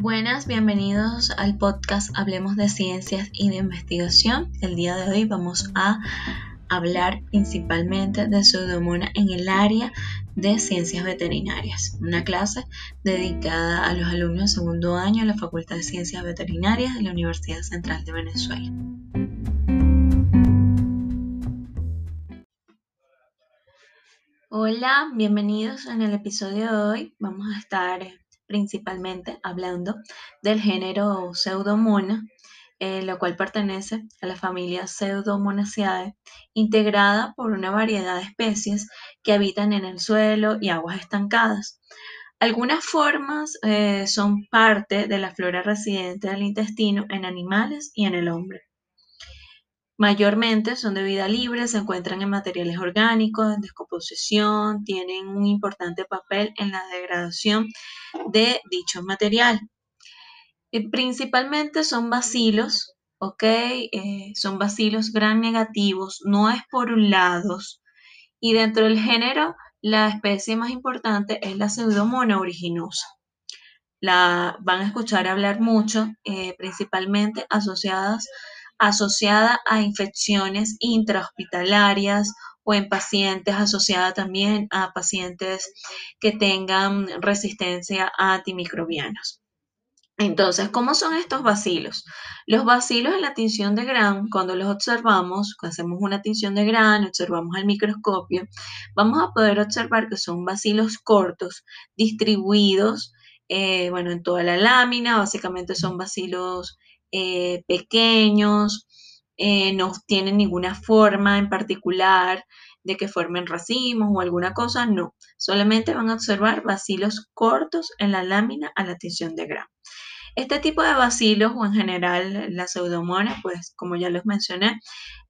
Buenas, bienvenidos al podcast Hablemos de Ciencias y de Investigación. El día de hoy vamos a hablar principalmente de Pseudomonas en el área de Ciencias Veterinarias, una clase dedicada a los alumnos de segundo año de la Facultad de Ciencias Veterinarias de la Universidad Central de Venezuela. Hola, bienvenidos en el episodio de hoy. Vamos a estar principalmente hablando del género Pseudomona, eh, lo cual pertenece a la familia Pseudomonaceae, integrada por una variedad de especies que habitan en el suelo y aguas estancadas. Algunas formas eh, son parte de la flora residente del intestino en animales y en el hombre. Mayormente son de vida libre, se encuentran en materiales orgánicos, en descomposición, tienen un importante papel en la degradación de dicho material. Eh, principalmente son bacilos, ¿ok? Eh, son bacilos gran negativos, no esporulados. Y dentro del género, la especie más importante es la pseudomona originosa. La van a escuchar hablar mucho, eh, principalmente asociadas asociada a infecciones intrahospitalarias o en pacientes asociada también a pacientes que tengan resistencia a antimicrobianos. Entonces, ¿cómo son estos bacilos? Los bacilos en la tinción de Gram, cuando los observamos, cuando hacemos una tinción de Gram, observamos al microscopio, vamos a poder observar que son bacilos cortos, distribuidos, eh, bueno, en toda la lámina, básicamente son bacilos eh, pequeños, eh, no tienen ninguna forma en particular de que formen racimos o alguna cosa, no. Solamente van a observar bacilos cortos en la lámina a la tinción de grano. Este tipo de bacilos o en general la pseudomonas, pues como ya los mencioné,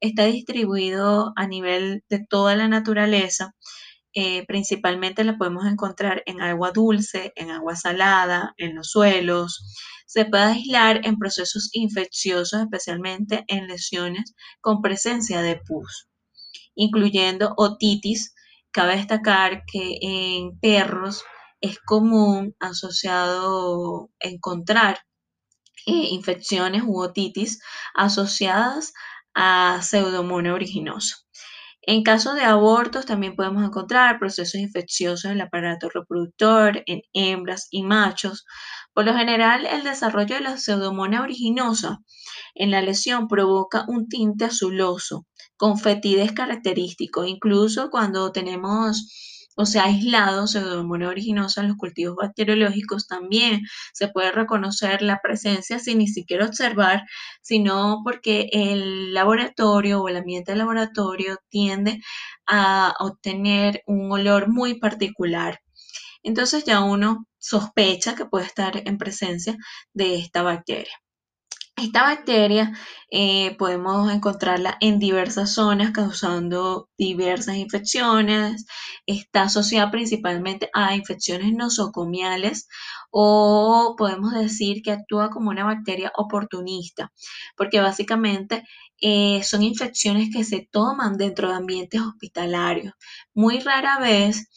está distribuido a nivel de toda la naturaleza. Eh, principalmente la podemos encontrar en agua dulce, en agua salada, en los suelos, se puede aislar en procesos infecciosos, especialmente en lesiones con presencia de pus, incluyendo otitis. Cabe destacar que en perros es común asociado encontrar eh, infecciones u otitis asociadas a pseudomonas originosa. En caso de abortos también podemos encontrar procesos infecciosos en el aparato reproductor, en hembras y machos. Por lo general, el desarrollo de la pseudomonas originosa en la lesión provoca un tinte azuloso con fetidez característico. Incluso cuando tenemos o sea, aislados pseudomonas originosa en los cultivos bacteriológicos también se puede reconocer la presencia sin ni siquiera observar, sino porque el laboratorio o el ambiente del laboratorio tiende a obtener un olor muy particular. Entonces ya uno sospecha que puede estar en presencia de esta bacteria. Esta bacteria eh, podemos encontrarla en diversas zonas causando diversas infecciones. Está asociada principalmente a infecciones nosocomiales o podemos decir que actúa como una bacteria oportunista, porque básicamente eh, son infecciones que se toman dentro de ambientes hospitalarios. Muy rara vez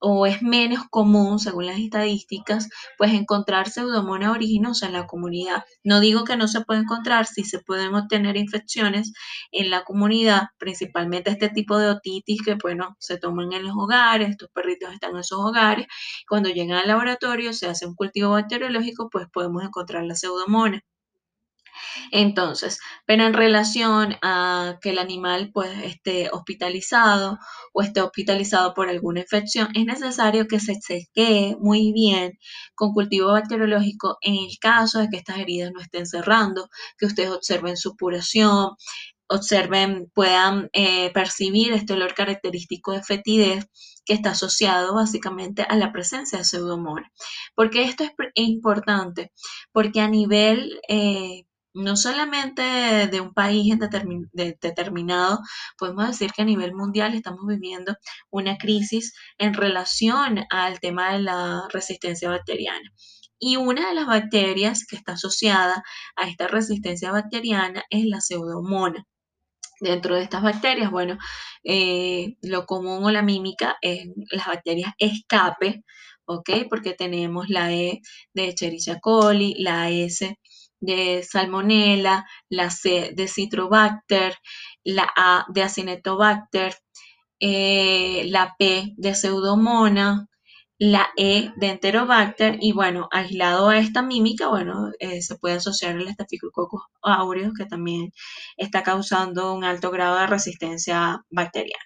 o es menos común, según las estadísticas, pues encontrar pseudomonas originosa en la comunidad. No digo que no se puede encontrar, si se pueden obtener infecciones en la comunidad, principalmente este tipo de otitis que, bueno, se toman en los hogares, estos perritos están en esos hogares, cuando llegan al laboratorio, se hace un cultivo bacteriológico, pues podemos encontrar la pseudomonas. Entonces, pero en relación a que el animal pues esté hospitalizado o esté hospitalizado por alguna infección, es necesario que se chequee muy bien con cultivo bacteriológico en el caso de que estas heridas no estén cerrando, que ustedes observen su supuración, observen, puedan eh, percibir este olor característico de fetidez que está asociado básicamente a la presencia de pseudomonas. Porque esto es importante? Porque a nivel eh, no solamente de un país determinado, podemos decir que a nivel mundial estamos viviendo una crisis en relación al tema de la resistencia bacteriana. Y una de las bacterias que está asociada a esta resistencia bacteriana es la pseudomona. Dentro de estas bacterias, bueno, eh, lo común o la mímica es las bacterias escape, ¿ok? Porque tenemos la E de Escherichia coli, la S de Salmonella, la C de Citrobacter, la A de Acinetobacter, eh, la P de Pseudomonas, la E de Enterobacter y bueno, aislado a esta mímica, bueno, eh, se puede asociar el Staphylococcus aureus que también está causando un alto grado de resistencia bacteriana.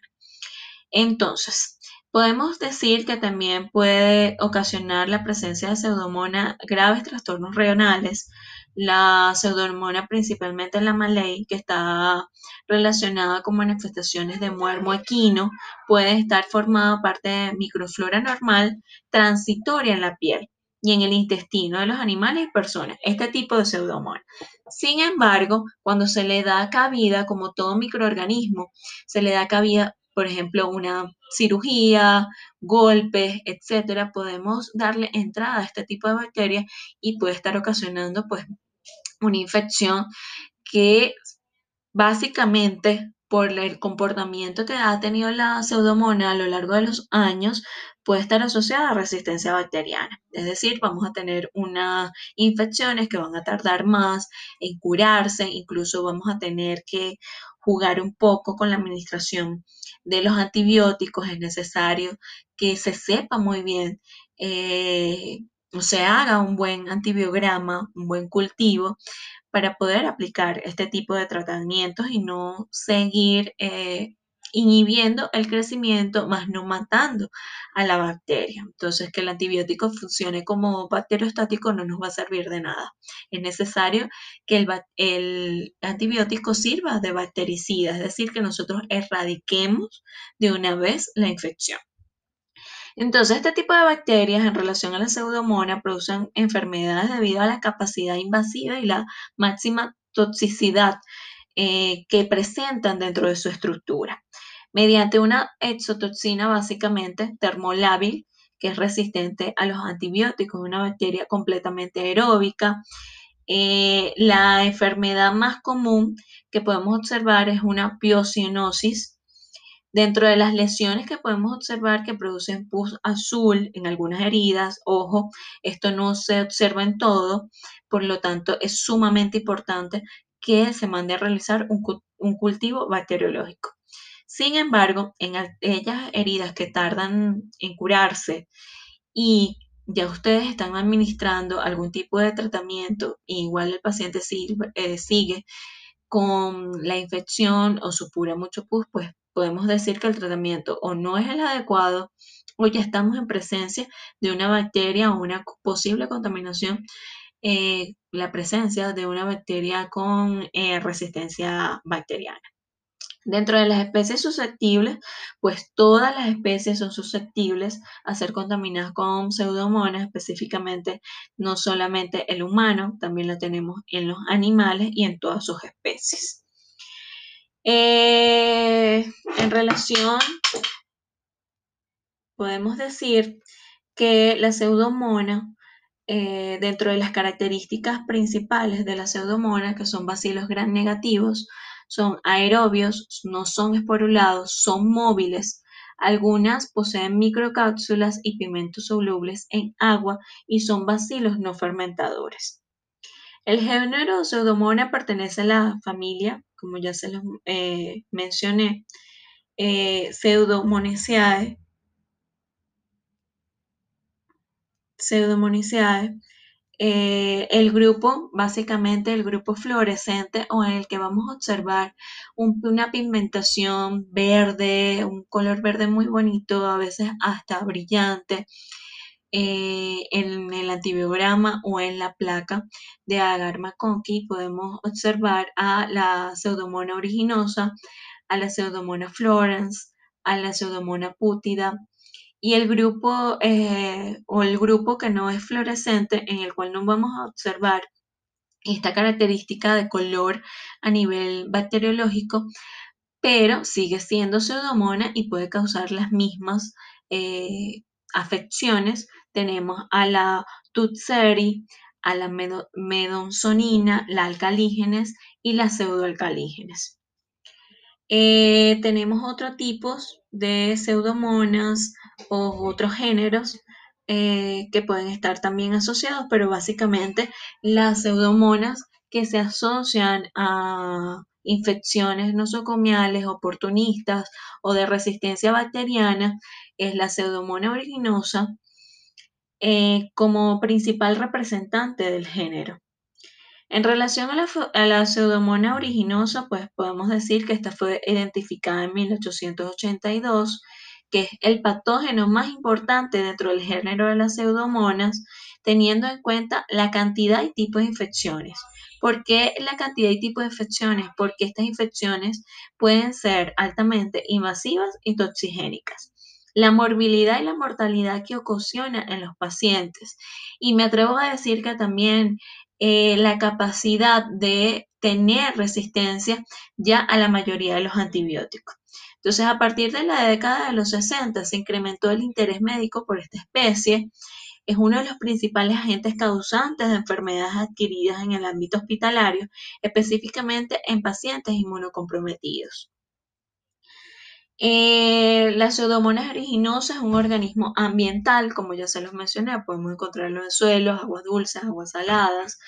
Entonces, podemos decir que también puede ocasionar la presencia de pseudomonas graves trastornos renales, la pseudomonas principalmente en la malay, que está relacionada con manifestaciones de muermo equino, puede estar formada parte de microflora normal transitoria en la piel y en el intestino de los animales y personas, este tipo de pseudomonas. Sin embargo, cuando se le da cabida, como todo microorganismo, se le da cabida, por ejemplo, una cirugía, golpes, etcétera, podemos darle entrada a este tipo de bacterias y puede estar ocasionando pues una infección que básicamente por el comportamiento que ha tenido la pseudomonas a lo largo de los años, puede estar asociada a resistencia bacteriana. Es decir, vamos a tener unas infecciones que van a tardar más en curarse, incluso vamos a tener que jugar un poco con la administración de los antibióticos. Es necesario que se sepa muy bien eh, se haga un buen antibiograma, un buen cultivo para poder aplicar este tipo de tratamientos y no seguir eh, inhibiendo el crecimiento, más no matando a la bacteria. Entonces, que el antibiótico funcione como bacteriostático no nos va a servir de nada. Es necesario que el, el antibiótico sirva de bactericida, es decir, que nosotros erradiquemos de una vez la infección. Entonces, este tipo de bacterias en relación a la pseudomonas producen enfermedades debido a la capacidad invasiva y la máxima toxicidad eh, que presentan dentro de su estructura. Mediante una exotoxina básicamente termolábil, que es resistente a los antibióticos, una bacteria completamente aeróbica. Eh, la enfermedad más común que podemos observar es una piocinosis, Dentro de las lesiones que podemos observar que producen pus azul en algunas heridas, ojo, esto no se observa en todo, por lo tanto es sumamente importante que se mande a realizar un, cultivo bacteriológico. Sin embargo, en aquellas heridas que tardan en curarse y ya ustedes están administrando algún tipo de tratamiento, igual el paciente eh, sigue con la infección o supura mucho pus, pues podemos decir que el tratamiento o no es el adecuado o ya estamos en presencia de una bacteria o una posible contaminación, eh, la presencia de una bacteria con eh, resistencia bacteriana. Dentro de las especies susceptibles, pues todas las especies son susceptibles a ser contaminadas con pseudomonas, específicamente no solamente el humano, también lo tenemos en los animales y en todas sus especies. Eh, en relación, podemos decir que la pseudomona, eh, dentro de las características principales de la pseudomona, que son bacilos gran negativos, son aerobios, no son esporulados, son móviles. Algunas poseen microcápsulas y pigmentos solubles en agua y son bacilos no fermentadores. El género Pseudomonas pertenece a la familia, como ya se los eh, mencioné, eh. Pseudomoniaceae. Eh, el grupo, básicamente el grupo fluorescente o en el que vamos a observar una pigmentación verde, un color verde muy bonito, a veces hasta brillante, eh, en el antibiograma o en la placa de agar McConkey podemos observar a la pseudomona originosa, a la pseudomona florens, a la pseudomona pútida y el grupo eh, o el grupo que no es fluorescente en el cual no vamos a observar esta característica de color a nivel bacteriológico, pero sigue siendo pseudomona y puede causar las mismas eh, afecciones tenemos a la tutseri, a la medonsonina, la alcalígenes y las pseudoalcalígenes. Eh, tenemos otros tipos de pseudomonas o otros géneros eh, que pueden estar también asociados, pero básicamente las pseudomonas que se asocian a infecciones nosocomiales oportunistas o de resistencia bacteriana es la pseudomona originosa eh, como principal representante del género. En relación a la, a la, pseudomona originosa, pues podemos decir que esta fue identificada en 1882 que es el patógeno más importante dentro del género de las pseudomonas, teniendo en cuenta la cantidad y tipo de infecciones. ¿Por qué la cantidad y tipo de infecciones? Porque estas infecciones pueden ser altamente invasivas y toxigénicas. La morbilidad y la mortalidad que ocasiona en los pacientes. Y me atrevo a decir que también eh, la capacidad de tener resistencia ya a la mayoría de los antibióticos. Entonces, a partir de la década de los 60 se incrementó el interés médico por esta especie. Es uno de los principales agentes causantes de enfermedades adquiridas en el ámbito hospitalario, específicamente en pacientes inmunocomprometidos. Eh, la pseudomonas aeruginosa es un organismo ambiental, como ya se los mencioné, podemos encontrarlo en suelos, aguas dulces, aguas saladas.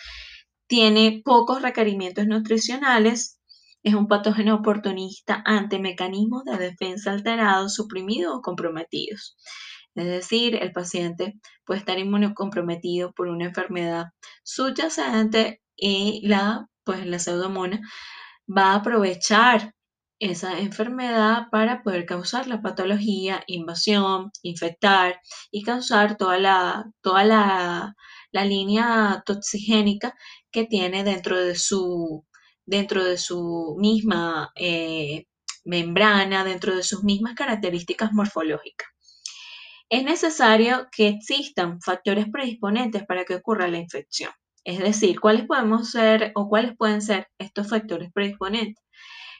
Tiene pocos requerimientos nutricionales, es un patógeno oportunista ante mecanismos de defensa alterados, suprimidos o comprometidos. Es decir, el paciente puede estar inmunocomprometido por una enfermedad subyacente y la, pues, la pseudomona va a aprovechar esa enfermedad para poder causar la patología, invasión, infectar y causar toda la, toda la, la línea toxigénica que tiene dentro de su dentro de su misma eh, membrana, dentro de sus mismas características morfológicas. Es necesario que existan factores predisponentes para que ocurra la infección. Es decir, ¿cuáles podemos ser o cuáles pueden ser estos factores predisponentes?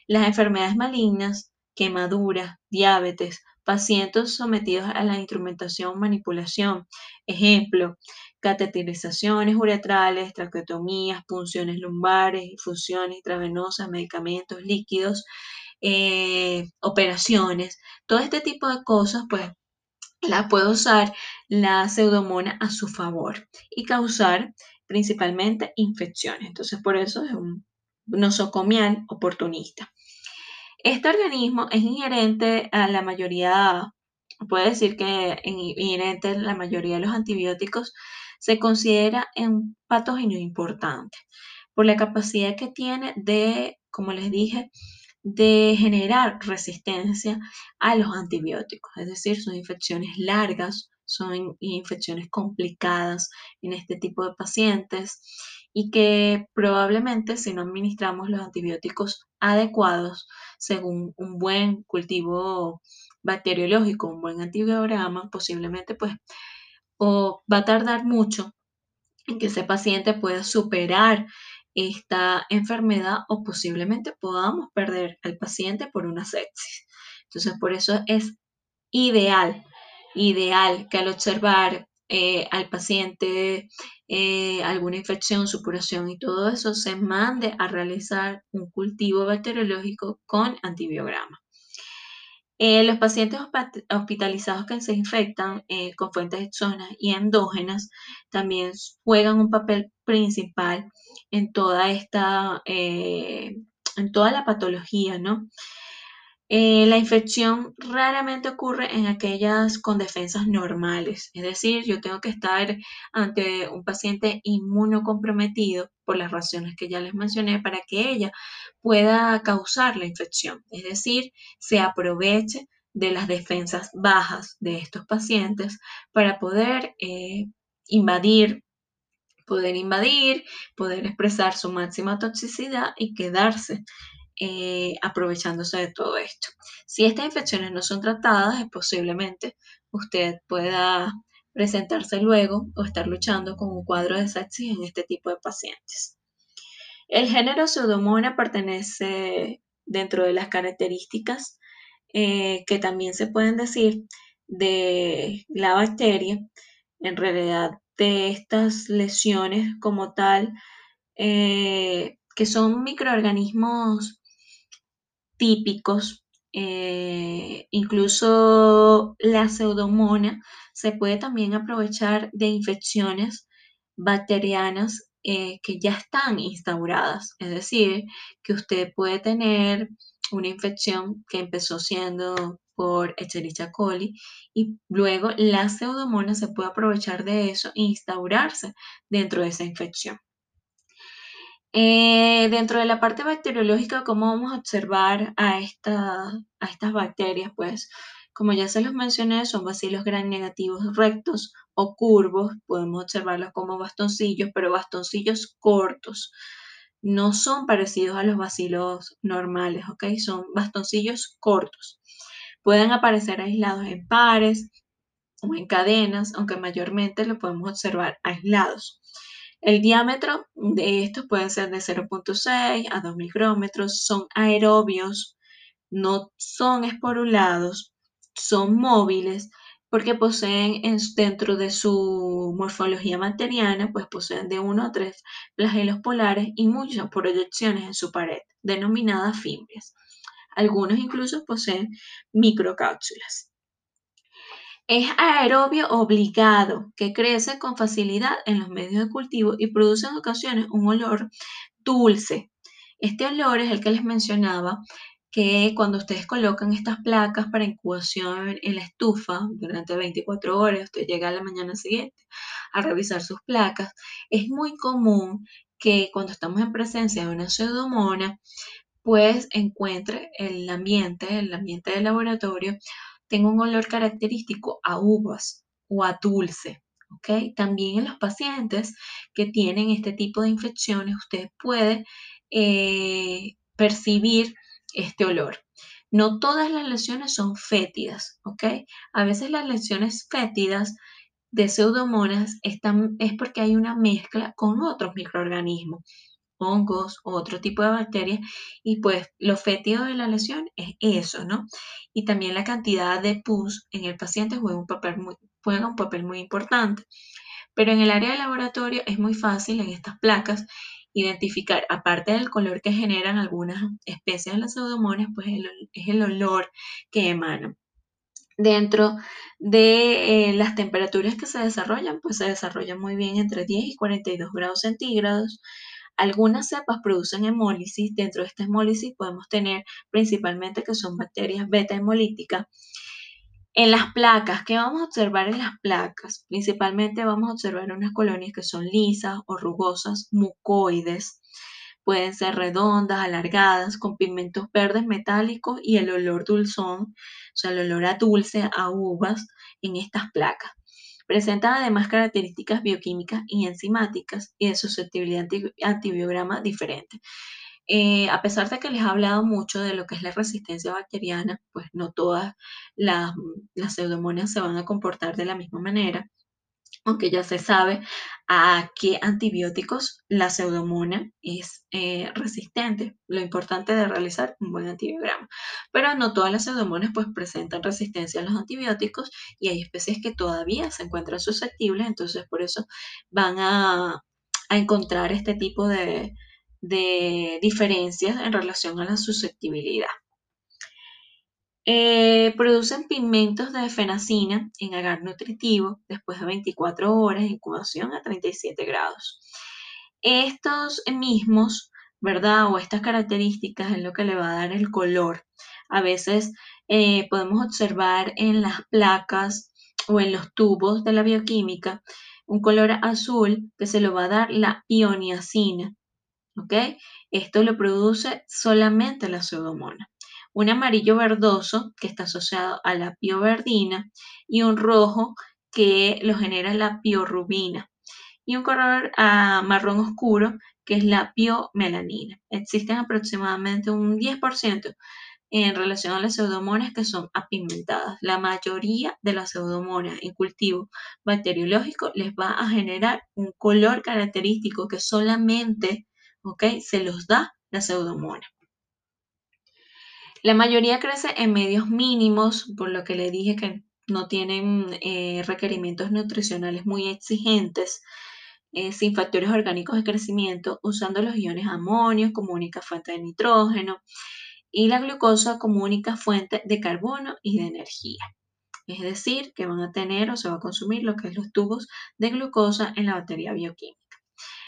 Las enfermedades malignas, quemaduras, diabetes, pacientes sometidos a la instrumentación manipulación. Ejemplo, cateterizaciones uretrales, traqueotomías, punciones lumbares, infusiones intravenosas, medicamentos líquidos, eh, operaciones, todo este tipo de cosas, pues la puede usar la pseudomona a su favor y causar principalmente infecciones. Entonces, por eso es un nosocomial oportunista. Este organismo es inherente a la mayoría, puede decir que inherente a la mayoría de los antibióticos, se considera un patógeno importante por la capacidad que tiene de, como les dije, de generar resistencia a los antibióticos, es decir, son infecciones largas, son infecciones complicadas en este tipo de pacientes y que probablemente si no administramos los antibióticos adecuados según un buen cultivo bacteriológico, un buen antibiograma, posiblemente pues o va a tardar mucho en que ese paciente pueda superar esta enfermedad o posiblemente podamos perder al paciente por una sepsis. Entonces, por eso es ideal, ideal que al observar eh, al paciente eh, alguna infección, supuración y todo eso, se mande a realizar un cultivo bacteriológico con antibiograma. Eh, los pacientes hospitalizados que se infectan con fuentes exonas y endógenas también juegan un papel principal en toda esta, en toda la patología, ¿no? Eh, la infección raramente ocurre en aquellas con defensas normales, es decir, yo tengo que estar ante un paciente inmunocomprometido por las razones que ya les mencioné para que ella pueda causar la infección, es decir, se aproveche de las defensas bajas de estos pacientes para poder eh, invadir poder invadir, poder expresar su máxima toxicidad y quedarse eh, aprovechándose de todo esto. Si estas infecciones no son tratadas, posiblemente usted pueda presentarse luego o estar luchando con un cuadro de sepsis en este tipo de pacientes. El género Pseudomonas pertenece dentro de las características eh, que también se pueden decir de la bacteria, en realidad de estas lesiones como tal, eh, que son microorganismos típicos eh, incluso la pseudomona se puede también aprovechar de infecciones bacterianas eh, que ya están instauradas. Es decir, que usted puede tener una infección que empezó siendo por Escherichia coli y luego la pseudomona se puede aprovechar de eso e instaurarse dentro de esa infección. Eh, dentro de la parte bacteriológica, ¿cómo vamos a observar a, a estas bacterias? Pues, como ya se los mencioné, son bacilos gran negativos rectos o curvos. Podemos observarlos como bastoncillos, pero bastoncillos cortos. No son parecidos a los bacilos normales, ¿ok? Son bastoncillos cortos. Pueden aparecer aislados en pares o en cadenas, aunque mayormente lo podemos observar aislados. El diámetro de estos puede ser de 0.6 a 2 micrómetros, son aerobios, no son esporulados, son móviles porque poseen dentro de su morfología bacteriana, pues poseen de 1 a 3 flagelos polares y muchas proyecciones en su pared, denominadas fimbrias. Algunos incluso poseen microcápsulas. Es aerobio obligado, que crece con facilidad en los medios de cultivo y produce en ocasiones un olor dulce. Este olor es el que les mencionaba que cuando ustedes colocan estas placas para incubación en la estufa durante 24 horas, usted llega a la mañana siguiente a revisar sus placas, es muy común que cuando estamos en presencia de una pseudomona, pues encuentre el ambiente, el ambiente del laboratorio, tengo un olor característico a uvas o a dulce. ¿okay? También en los pacientes que tienen este tipo de infecciones, usted puede eh, percibir este olor. No todas las lesiones son fétidas, ¿ok? A veces las lesiones fétidas de pseudomonas están, es porque hay una mezcla con otros microorganismos hongos o otro tipo de bacterias y pues lo fétido de la lesión es eso, ¿no? Y también la cantidad de pus en el paciente juega un papel muy, juega un papel muy importante. Pero en el área de laboratorio es muy fácil en estas placas identificar, aparte del color que generan algunas especies de las pseudomonas, pues es el olor que emanan. Dentro de eh, las temperaturas que se desarrollan, pues se desarrollan muy bien entre 10 y 42 grados centígrados. Algunas cepas producen hemólisis. Dentro de esta hemólisis podemos tener principalmente que son bacterias beta hemolíticas. En las placas, ¿qué vamos a observar en las placas? Principalmente vamos a observar unas colonias que son lisas o rugosas, mucoides. Pueden ser redondas, alargadas, con pigmentos verdes metálicos y el olor dulzón, o sea, el olor a dulce, a uvas en estas placas. Presentan además características bioquímicas y enzimáticas y de susceptibilidad antibiograma diferente. Eh, a pesar de que les he hablado mucho de lo que es la resistencia bacteriana, pues no todas las, las pseudomonas se van a comportar de la misma manera aunque ya se sabe a qué antibióticos la pseudomona es eh, resistente. Lo importante de realizar un buen antibiograma. Pero no todas las pseudomonas pues presentan resistencia a los antibióticos y hay especies que todavía se encuentran susceptibles, entonces por eso van a, encontrar este tipo de, de diferencias en relación a la susceptibilidad. Eh, producen pigmentos de fenacina en agar nutritivo después de 24 horas de incubación a 37 grados. Estos mismos, ¿verdad? O estas características es lo que le va a dar el color. A veces eh, podemos observar en las placas o en los tubos de la bioquímica un color azul que se lo va a dar la ioniacina. ¿Ok? Esto lo produce solamente la pseudomona un amarillo verdoso que está asociado a la pioverdina y un rojo que lo genera la piorubina y un color ah, marrón oscuro que es la piomelanina. Existen aproximadamente un 10% en relación a las pseudomonas que son apimentadas. La mayoría de las pseudomonas en cultivo bacteriológico les va a generar un color característico que solamente se los da la pseudomona. La mayoría crece en medios mínimos, por lo que le dije que no tienen eh, requerimientos nutricionales muy exigentes, eh, sin factores orgánicos de crecimiento, usando los iones amonio como única fuente de nitrógeno. y la glucosa como única fuente de carbono y de energía. Es decir, que van a tener o se va a consumir lo que es los tubos de glucosa en la batería bioquímica.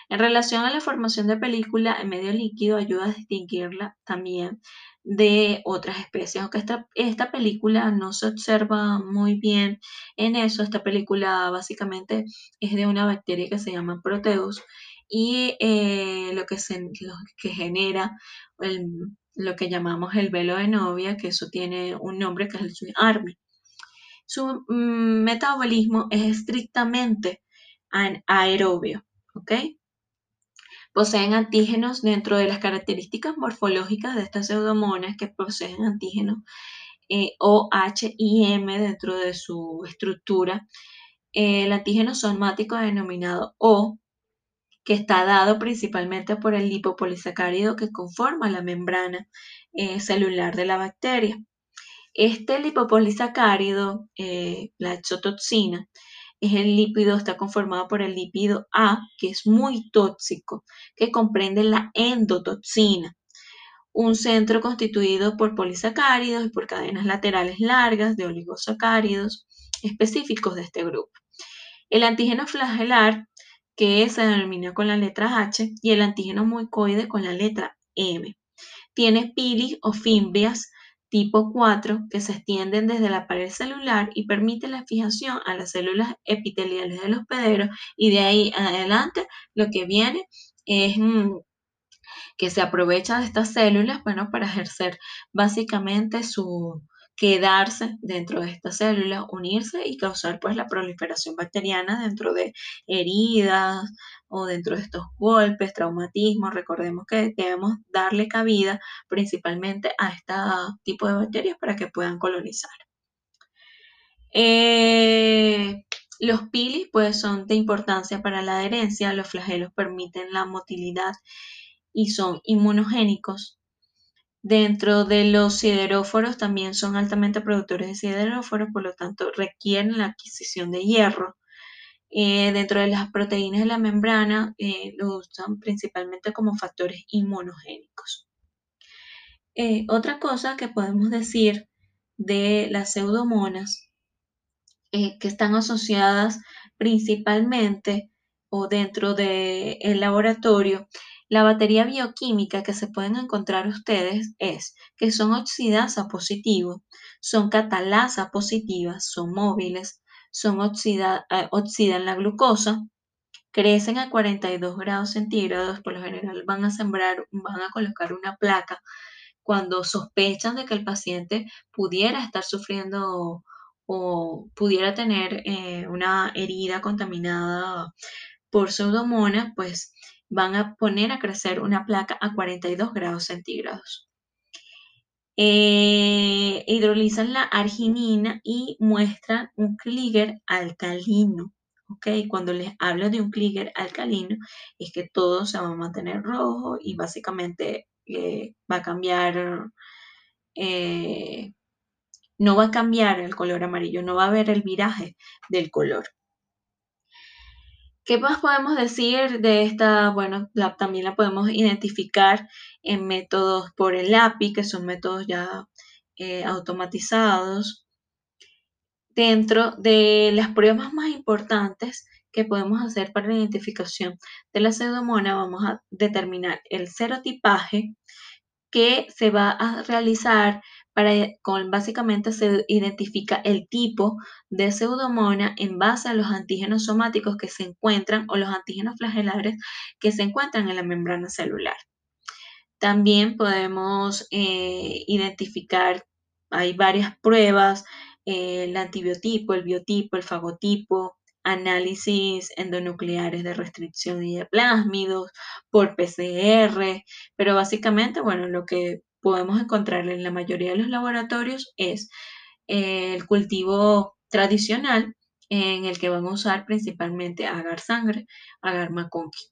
En relación a la formación de película en medio líquido, ayuda a distinguirla también de otras especies, aunque esta, esta película no se observa muy bien en eso, esta película básicamente es de una bacteria que se llama Proteus y eh, lo, que se, lo que genera lo que llamamos el velo de novia, que eso tiene un nombre que es el Sweet Army. Su mm, metabolismo es estrictamente aerobio, ¿ok? Poseen antígenos dentro de las características morfológicas de estas pseudomonas que poseen antígenos eh, O, H y M dentro de su estructura. el antígeno somático denominado O, que está dado principalmente por el lipopolisacárido que conforma la membrana eh, celular de la bacteria. Este lipopolisacárido, eh, la exotoxina, es el lípido, está conformado por el lípido A, que es muy tóxico, que comprende la endotoxina, un centro constituido por polisacáridos y por cadenas laterales largas de oligosacáridos específicos de este grupo. El antígeno flagelar, que se denomina con la letra H, y el antígeno mucoide con la letra M. Tiene pilis o fimbrias tipo 4 que se extienden desde la pared celular y permiten la fijación a las células epiteliales del hospedero y de ahí adelante lo que viene es mm, que se aprovecha de estas células bueno, para ejercer básicamente su, quedarse dentro de esta célula, unirse y causar pues la proliferación bacteriana dentro de heridas o dentro de estos golpes, traumatismos. Recordemos que debemos darle cabida principalmente a este tipo de bacterias para que puedan colonizar. Eh, los pilis pues son de importancia para la adherencia, los flagelos permiten la motilidad y son inmunogénicos Dentro de los sideróforos también son altamente productores de sideróforos, por lo tanto requieren la adquisición de hierro. Eh, dentro de las proteínas de la membrana eh, lo usan principalmente como factores inmunogénicos. Eh, otra cosa que podemos decir de las pseudomonas que están asociadas principalmente o dentro del laboratorio la batería bioquímica que se pueden encontrar ustedes es que son oxidasa positivos, son catalasa positivas, son móviles, son oxida, eh, oxidan la glucosa, crecen a 42 grados centígrados, por lo general van a sembrar, van a colocar una placa cuando sospechan de que el paciente pudiera estar sufriendo o pudiera tener eh, una herida contaminada por pseudomonas, pues van a poner a crecer una placa a 42 grados centígrados. Eh, hidrolizan la arginina y muestran un clíger alcalino. ¿ok? Cuando les hablo de un clíger alcalino, es que todo se va a mantener rojo y básicamente eh, va a cambiar, eh, no va a cambiar el color amarillo, no va a haber el viraje del color. ¿Qué más podemos decir de esta? Bueno, también la podemos identificar en métodos por el API, que son métodos ya eh, automatizados. Dentro de las pruebas más importantes que podemos hacer para la identificación de la pseudomona, vamos a determinar el serotipaje que se va a realizar para, con, básicamente se identifica el tipo de pseudomona en base a los antígenos somáticos que se encuentran o los antígenos flagelares que se encuentran en la membrana celular. También podemos eh, identificar, hay varias pruebas, eh, el antibiotipo, el biotipo, el fagotipo, análisis endonucleares de restricción y de plásmidos, por PCR, pero básicamente, bueno, lo que podemos encontrar en la mayoría de los laboratorios es eh, el cultivo tradicional en el que van a usar principalmente agar sangre, agar maconqui.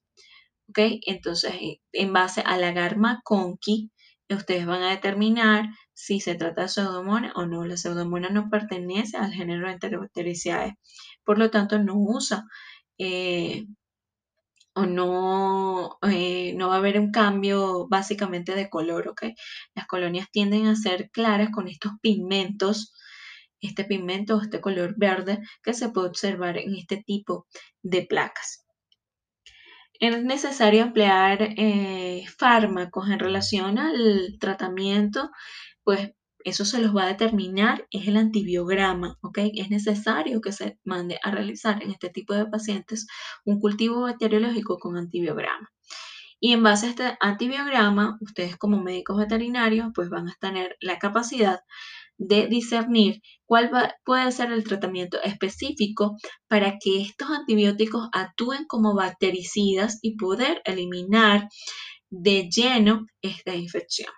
¿Ok? Entonces, eh, en base al agar maconqui, ustedes van a determinar si se trata de pseudomonas o no. La pseudomonas no pertenece al género Enterobacteriaceae, por lo tanto no usa eh, o no, eh, no va a haber un cambio básicamente de color, ¿ok? Las colonias tienden a ser claras con estos pigmentos, este pigmento o este color verde que se puede observar en este tipo de placas. Es necesario emplear eh, fármacos en relación al tratamiento, pues eso se los va a determinar, es el antibiograma, ¿ok? Es necesario que se mande a realizar en este tipo de pacientes un cultivo bacteriológico con antibiograma. Y en base a este antibiograma, ustedes como médicos veterinarios, pues van a tener la capacidad de discernir cuál puede ser el tratamiento específico para que estos antibióticos actúen como bactericidas y poder eliminar de lleno esta infección.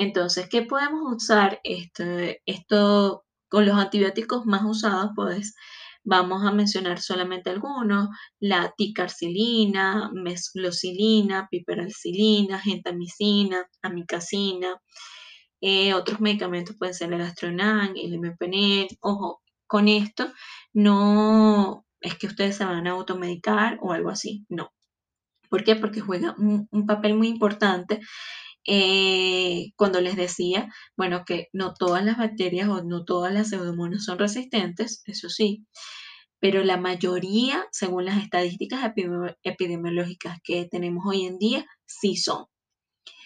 Entonces, ¿qué podemos usar este, esto con los antibióticos más usados? Pues vamos a mencionar solamente algunos, la ticarcilina, mesclocilina, piperacilina, gentamicina, amicacina. Eh, otros medicamentos pueden ser el astronan, el mepenil. Ojo, con esto no es que ustedes se van a automedicar o algo así, no. ¿Por qué? Porque juega un papel muy importante eh, cuando les decía, bueno, que no todas las bacterias o no todas las pseudomonas son resistentes, eso sí, pero la mayoría, según las estadísticas epidemiológicas que tenemos hoy en día, sí son.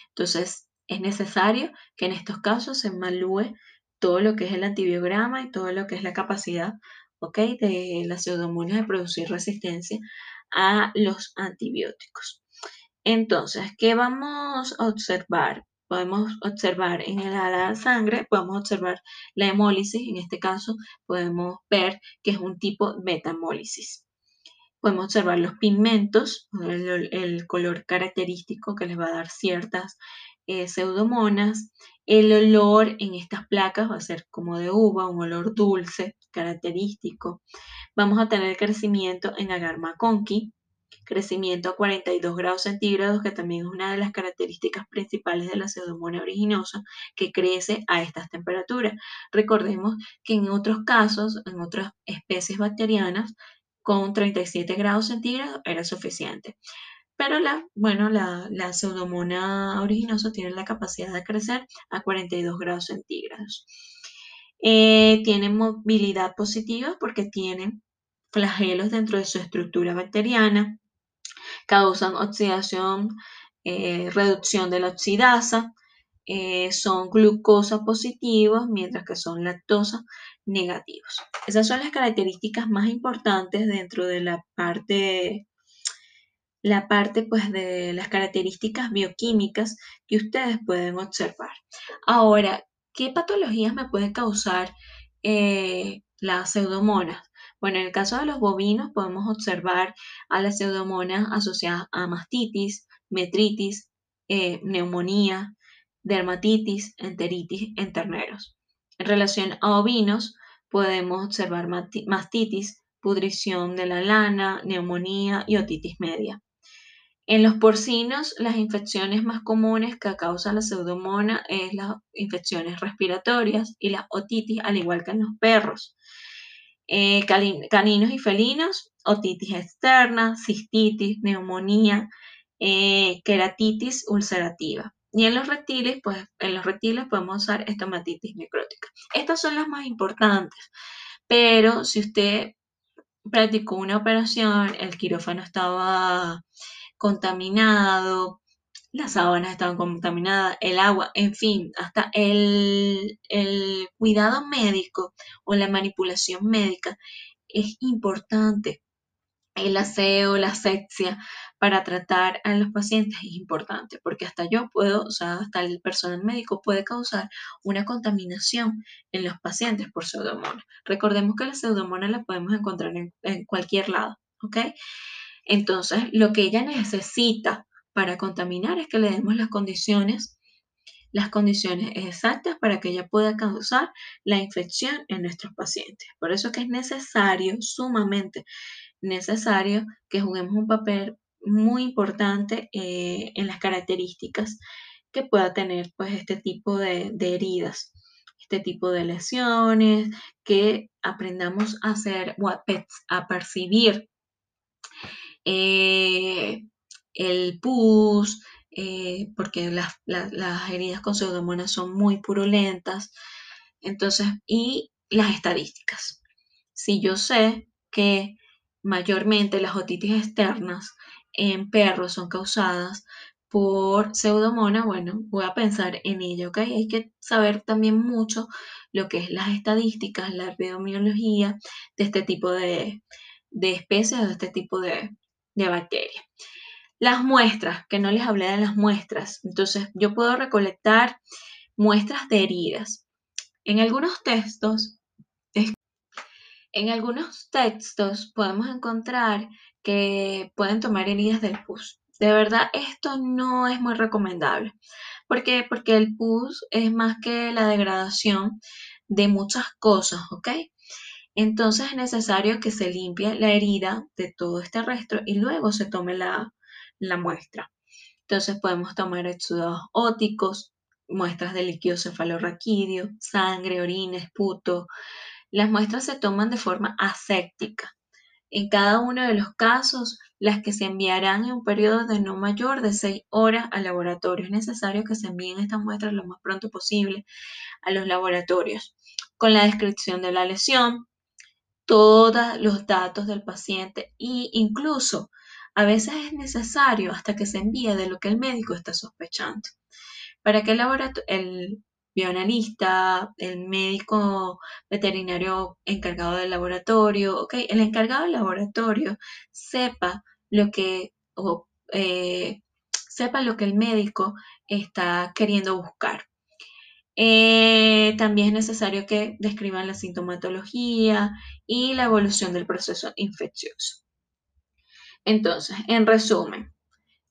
Entonces, es necesario que en estos casos se evalúe todo lo que es el antibiograma y todo lo que es la capacidad ¿ok? de las pseudomonas de producir resistencia a los antibióticos. Entonces, ¿qué vamos a observar? Podemos observar en el ala sangre, podemos observar la hemólisis, en este caso podemos ver que es un tipo beta-hemólisis. Podemos observar los pigmentos, el, color característico que les va a dar ciertas eh, pseudomonas. El olor en estas placas va a ser como de uva, un olor dulce, característico. Vamos a tener crecimiento en agar conqui, crecimiento a 42 grados centígrados, que también es una de las características principales de la pseudomonas originosa, que crece a estas temperaturas. Recordemos que en otros casos, en otras especies bacterianas, con 37 grados centígrados era suficiente. Pero la, bueno, la, la pseudomona originosa tiene la capacidad de crecer a 42 grados centígrados. Eh, tienen movilidad positiva porque tienen flagelos dentro de su estructura bacteriana, causan oxidación, eh, reducción de la oxidasa, eh, son glucosa positivos, mientras que son lactosa negativos. Esas son las características más importantes dentro de la parte, la parte pues de las características bioquímicas que ustedes pueden observar. Ahora, ¿qué patologías me pueden causar eh, las pseudomonas? Bueno, en el caso de los bovinos podemos observar a las pseudomonas asociadas a mastitis, metritis, eh, neumonía, dermatitis, enteritis en terneros. En relación a ovinos podemos observar mastitis, pudrición de la lana, neumonía y otitis media. En los porcinos, las infecciones más comunes que causa la pseudomona es las infecciones respiratorias y la otitis, al igual que en los perros. Eh, caninos y felinos, otitis externa, cistitis, neumonía, eh, queratitis ulcerativa. Y en los reptiles, pues en los reptiles podemos usar estomatitis necrótica. Estas son las más importantes. Pero si usted practicó una operación, el quirófano estaba contaminado, las sábanas estaban contaminadas, el agua, en fin, hasta el, cuidado médico o la manipulación médica es importante. El aseo, la asepsia para tratar a los pacientes es importante porque hasta yo puedo, o sea, hasta el personal médico puede causar una contaminación en los pacientes por pseudomonas. Recordemos que la pseudomonas la podemos encontrar en, en cualquier lado, ¿ok? Entonces, lo que ella necesita para contaminar es que le demos las condiciones, las condiciones exactas para que ella pueda causar la infección en nuestros pacientes. Por eso que es necesario, sumamente necesario, que juguemos un papel muy importante eh, en las características que pueda tener pues este tipo de, heridas este tipo de lesiones, que aprendamos a hacer a, percibir eh, el pus, eh, porque las, heridas con pseudomonas son muy purulentas. Entonces, y las estadísticas. Si yo sé que mayormente las otitis externas en perros son causadas por pseudomona, bueno, voy a pensar en ello, ¿ok? Hay que saber también mucho lo que es las estadísticas, la epidemiología de este tipo de, especies o de este tipo de, de bacterias. Las muestras, que no les hablé de las muestras. Entonces, yo puedo recolectar muestras de heridas. En algunos textos, en algunos textos podemos encontrar que pueden tomar heridas del pus. De verdad, esto no es muy recomendable. ¿Por qué? Porque el pus es más que la degradación de muchas cosas, ¿ok? Entonces es necesario que se limpie la herida de todo este resto y luego se tome la, la muestra. Entonces podemos tomar exudados óticos, muestras de líquido cefalorraquídeo, sangre, orina, esputo. Las muestras se toman de forma aséptica. En cada uno de los casos, las que se enviarán en un periodo de no mayor de 6 horas al laboratorio. Es necesario que se envíen estas muestras lo más pronto posible a los laboratorios, con la descripción de la lesión, todos los datos del paciente e incluso a veces es necesario hasta que se envíe de lo que el médico está sospechando. Para que el, el bioanalista, el médico veterinario encargado del laboratorio, el encargado del laboratorio sepa lo que, eh, sepa lo que el médico está queriendo buscar. Eh, también es necesario que describan la sintomatología y la evolución del proceso infeccioso. Entonces, en resumen,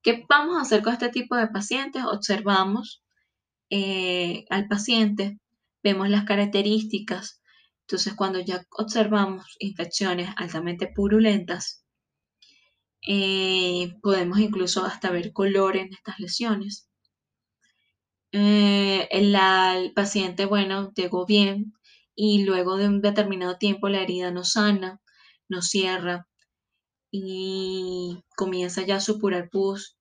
¿qué vamos a hacer con este tipo de pacientes? Observamos eh, al paciente, vemos las características. Entonces, cuando ya observamos infecciones altamente purulentas, eh, podemos incluso hasta ver color en estas lesiones. Eh, el, paciente, bueno, llegó bien y luego de un determinado tiempo la herida no sana, no cierra y comienza ya a supurar pus.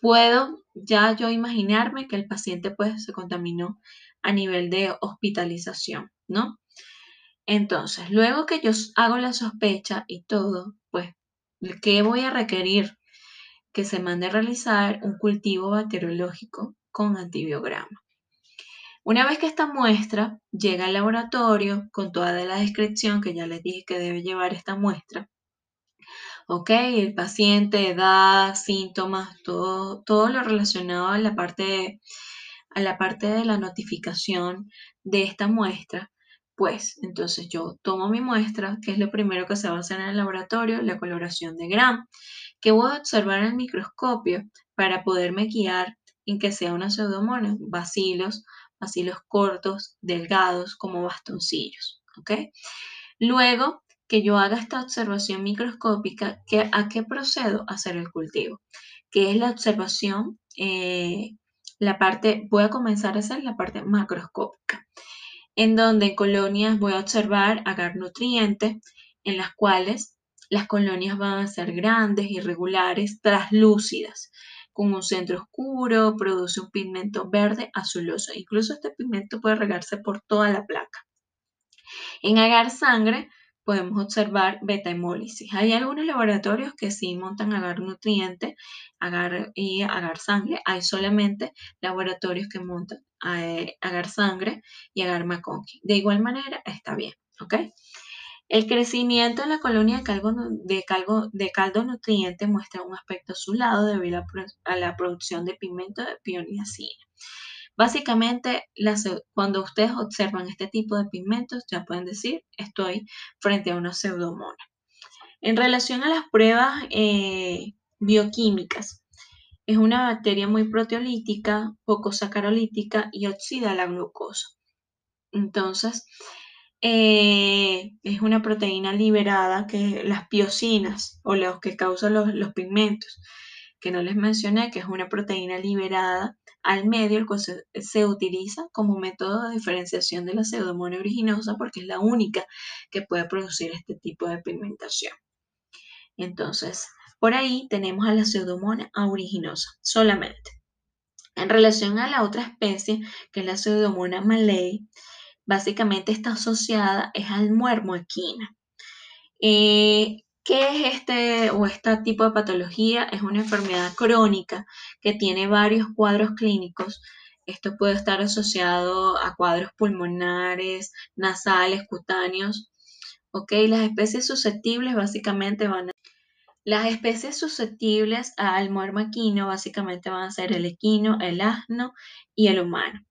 Puedo ya yo imaginarme que el paciente pues se contaminó a nivel de hospitalización, ¿no? Entonces, luego que yo hago la sospecha y todo, pues, ¿qué voy a requerir? Que se mande a realizar un cultivo bacteriológico con antibiograma. Una vez que esta muestra llega al laboratorio con toda la descripción que ya les dije que debe llevar esta muestra, ok, el paciente, edad, síntomas, todo, todo lo relacionado a la parte, a la parte de la notificación de esta muestra, pues entonces yo tomo mi muestra, que es lo primero que se va a hacer en el laboratorio, la coloración de Gram, que voy a observar en el microscopio para poderme guiar en que sea una pseudomonas, bacilos, bacilos cortos, delgados, como bastoncillos. ¿ok? Luego que yo haga esta observación microscópica, ¿a qué procedo a hacer el cultivo? Que es la observación, eh, la parte, voy a comenzar a hacer la parte macroscópica, en donde en colonias voy a observar agar nutrientes, en las cuales las colonias van a ser grandes, irregulares, traslúcidas con un centro oscuro, produce un pigmento verde azuloso. Incluso este pigmento puede regarse por toda la placa. En agar sangre podemos observar beta hemólisis. Hay algunos laboratorios que sí montan agar nutriente agar y agar sangre. Hay solamente laboratorios que montan eh, agar sangre y agar McConkie. De igual manera está bien, ¿ok? El crecimiento de la colonia de caldo, de, de caldo nutriente muestra un aspecto azulado debido a la producción de pigmento de pioniacina. Básicamente, cuando ustedes observan este tipo de pigmentos, ya pueden decir, estoy frente a una pseudomona. En relación a las pruebas eh, bioquímicas, es una bacteria muy proteolítica, poco sacarolítica y oxida la glucosa. Entonces, eh, es una proteína liberada que las piocinas o los que causan los, pigmentos, que no les mencioné, que es una proteína liberada al medio, el cual se, utiliza como método de diferenciación de la pseudomonas originosa porque es la única que puede producir este tipo de pigmentación. Entonces, Por ahí tenemos a la Pseudomonas aeruginosa solamente. En relación a la otra especie, que es la Pseudomonas malay, básicamente está asociada es al muermo equina. Eh, ¿Qué es este o este tipo de patología? Es una enfermedad crónica que tiene varios cuadros clínicos. Esto puede estar asociado a cuadros pulmonares, nasales, cutáneos. ¿Ok? Las especies susceptibles básicamente van a... Las especies susceptibles al muermo equino básicamente van a ser el equino, el asno y el humano.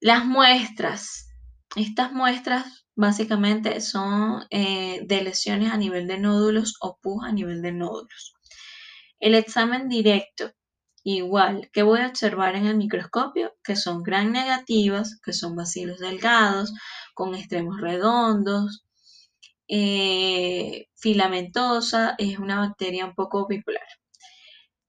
Las muestras. Estas muestras básicamente son eh, de lesiones a nivel de nódulos o pus a nivel de nódulos. El examen directo, igual, que voy a observar en el microscopio, que son gran negativas, que son bacilos delgados, con extremos redondos, eh, filamentosa, es una bacteria un poco bipolar.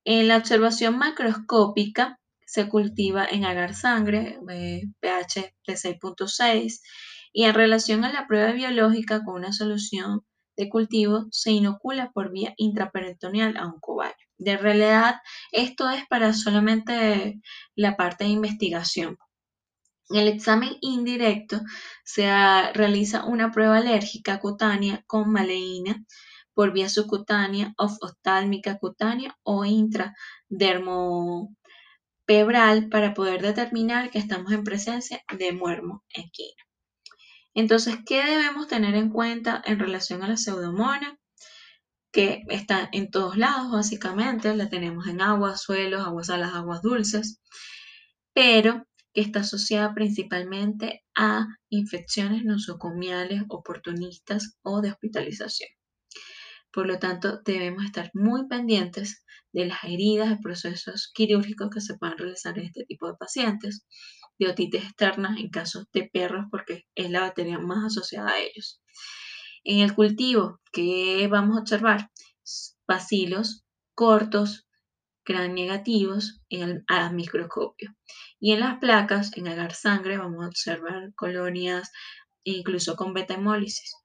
En la observación macroscópica se cultiva en agar sangre, eh, pH de 6.6, y en relación a la prueba biológica con una solución de cultivo se inocula por vía intraperitoneal a un cobayo. De realidad, esto es para solamente la parte de investigación. En el examen indirecto se realiza una prueba alérgica cutánea con maleína por vía subcutánea, oftálmica cutánea o intradermopebral para poder determinar que estamos en presencia de muermo equino. Entonces, ¿qué debemos tener en cuenta en relación a la pseudomonas? Que está en todos lados, básicamente, la tenemos en aguas, suelos, aguas saladas, aguas dulces, pero que está asociada principalmente a infecciones nosocomiales oportunistas o de hospitalización. Por lo tanto, debemos estar muy pendientes de las heridas, de procesos quirúrgicos que se puedan realizar en este tipo de pacientes, de otitis externas en casos de perros porque es la bacteria más asociada a ellos. En el cultivo, ¿qué vamos a observar? Bacilos cortos, gran negativos en el microscopio. Y en las placas, en agar sangre, vamos a observar colonias incluso con beta hemólisis.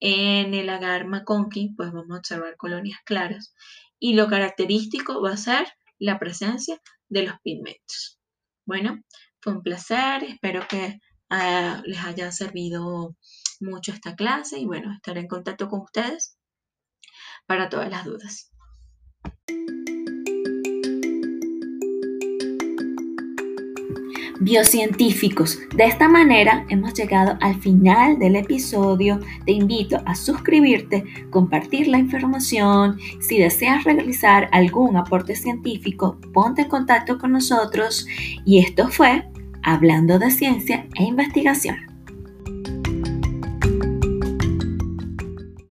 En el agar McConkey, pues vamos a observar colonias claras. Y lo característico va a ser la presencia de los pigmentos. Bueno, fue un placer, espero que ah, les haya servido mucho esta clase y bueno, estaré en contacto con ustedes para todas las dudas. biocientíficos. De esta manera hemos llegado al final del episodio. Te invito a suscribirte, compartir la información. Si deseas realizar algún aporte científico, ponte en contacto con nosotros. Y esto fue Hablando de Ciencia e Investigación.